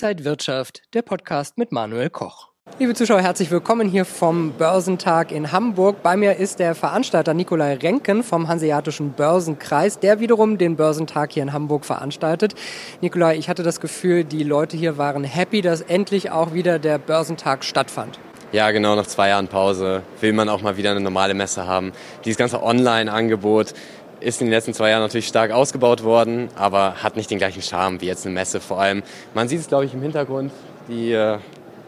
Inside Wirtschaft, der Podcast mit Manuel Koch. Liebe Zuschauer, herzlich willkommen hier vom Börsentag in Hamburg. Bei mir ist der Veranstalter Nikolai Renken vom Hanseatischen Börsenkreis, der wiederum den Börsentag hier in Hamburg veranstaltet. Nikolai, ich hatte das Gefühl, die Leute hier waren happy, dass endlich auch wieder der Börsentag stattfand. Ja, genau, nach zwei Jahren Pause will man auch mal wieder eine normale Messe haben. Dieses ganze Online-Angebot ist in den letzten zwei Jahren natürlich stark ausgebaut worden, aber hat nicht den gleichen Charme wie jetzt eine Messe. Vor allem, man sieht es, glaube ich, im Hintergrund, die äh,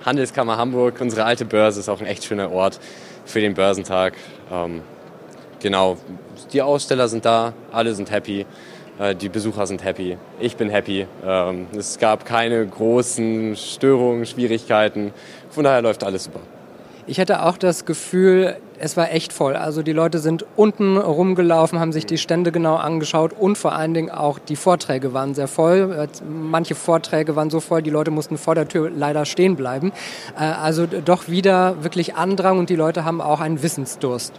Handelskammer Hamburg, unsere alte Börse, ist auch ein echt schöner Ort für den Börsentag. Ähm, genau, die Aussteller sind da, alle sind happy, äh, die Besucher sind happy, ich bin happy. Ähm, es gab keine großen Störungen, Schwierigkeiten, von daher läuft alles super. Ich hatte auch das Gefühl, es war echt voll. Also die Leute sind unten rumgelaufen, haben sich die Stände genau angeschaut und vor allen Dingen auch die Vorträge waren sehr voll. Manche Vorträge waren so voll, die Leute mussten vor der Tür leider stehen bleiben. Äh, also doch wieder wirklich Andrang und die Leute haben auch einen Wissensdurst.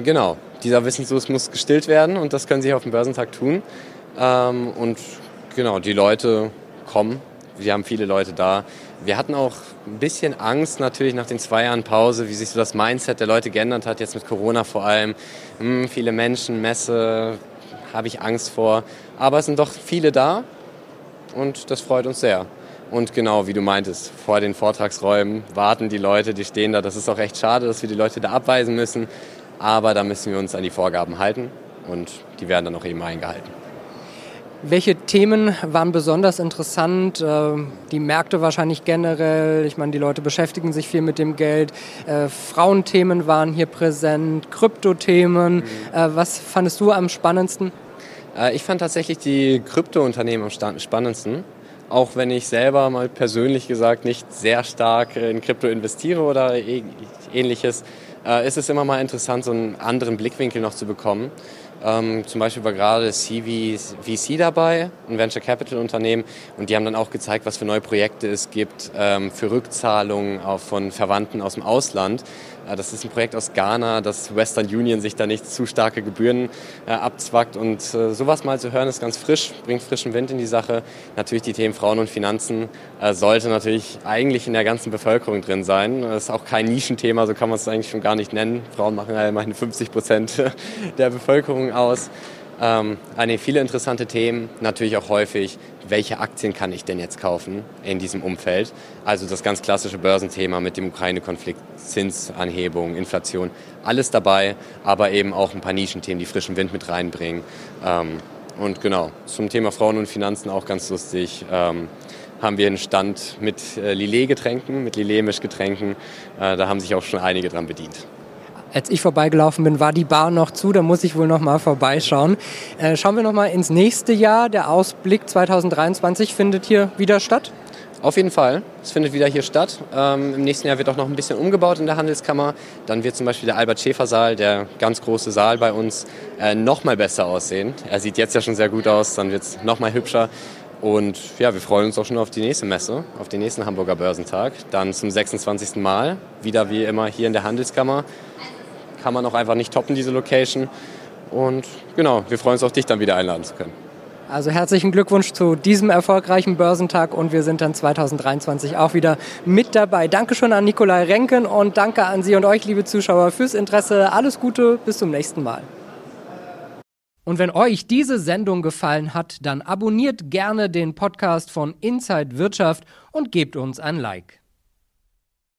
Genau, dieser Wissensdurst muss gestillt werden und das können sie auf dem Börsentag tun. Ähm, und genau, die Leute kommen, wir haben viele Leute da. Wir hatten auch ein bisschen Angst natürlich nach den zwei Jahren Pause, wie sich so das Mindset der Leute geändert hat, jetzt mit Corona vor allem. Hm, viele Menschen, Messe, habe ich Angst vor. Aber es sind doch viele da und das freut uns sehr. Und genau, wie du meintest, vor den Vortragsräumen warten die Leute, die stehen da. Das ist auch echt schade, dass wir die Leute da abweisen müssen. Aber da müssen wir uns an die Vorgaben halten und die werden dann auch eben eingehalten. Welche Themen waren besonders interessant? Äh, die Märkte wahrscheinlich generell. Ich meine, die Leute beschäftigen sich viel mit dem Geld. Äh, Frauenthemen waren hier präsent, Kryptothemen. Mhm. Äh, was fandest du am spannendsten? Ich fand tatsächlich die Kryptounternehmen am spannendsten. Auch wenn ich selber mal persönlich gesagt nicht sehr stark in Krypto investiere oder ähnliches, ist es immer mal interessant, so einen anderen Blickwinkel noch zu bekommen. Ähm, zum Beispiel war gerade CVC dabei, ein Venture Capital Unternehmen, und die haben dann auch gezeigt, was für neue Projekte es gibt ähm, für Rückzahlungen auch von Verwandten aus dem Ausland. Äh, das ist ein Projekt aus Ghana, dass Western Union sich da nicht zu starke Gebühren äh, abzwackt. Und äh, sowas mal zu hören, ist ganz frisch, bringt frischen Wind in die Sache. Natürlich die Themen Frauen und Finanzen äh, sollte natürlich eigentlich in der ganzen Bevölkerung drin sein. Das ist auch kein Nischenthema, so kann man es eigentlich schon gar nicht nennen. Frauen machen ja immerhin 50 Prozent der Bevölkerung aus. Ähm, eine, viele interessante Themen, natürlich auch häufig, welche Aktien kann ich denn jetzt kaufen in diesem Umfeld? Also das ganz klassische Börsenthema mit dem Ukraine-Konflikt, Zinsanhebung, Inflation, alles dabei, aber eben auch ein paar Nischenthemen, die frischen Wind mit reinbringen. Ähm, und genau, zum Thema Frauen und Finanzen auch ganz lustig. Ähm, haben wir einen Stand mit äh, Lillet-Getränken, mit Lillet-Mischgetränken. Äh, da haben sich auch schon einige dran bedient. Als ich vorbeigelaufen bin, war die Bar noch zu, da muss ich wohl noch mal vorbeischauen. Äh, schauen wir noch mal ins nächste Jahr. Der Ausblick 2023 findet hier wieder statt? Auf jeden Fall. Es findet wieder hier statt. Ähm, Im nächsten Jahr wird auch noch ein bisschen umgebaut in der Handelskammer. Dann wird zum Beispiel der Albert-Schäfer-Saal, der ganz große Saal bei uns, äh, noch mal besser aussehen. Er sieht jetzt ja schon sehr gut aus, dann wird es noch mal hübscher. Und ja, wir freuen uns auch schon auf die nächste Messe, auf den nächsten Hamburger Börsentag. Dann zum 26. Mal, wieder wie immer hier in der Handelskammer kann man auch einfach nicht toppen, diese Location. Und genau, wir freuen uns auch, dich dann wieder einladen zu können. Also herzlichen Glückwunsch zu diesem erfolgreichen Börsentag und wir sind dann 2023 auch wieder mit dabei. Dankeschön an Nikolai Renken und danke an Sie und euch, liebe Zuschauer, fürs Interesse. Alles Gute, bis zum nächsten Mal. Und wenn euch diese Sendung gefallen hat, dann abonniert gerne den Podcast von Inside Wirtschaft und gebt uns ein Like.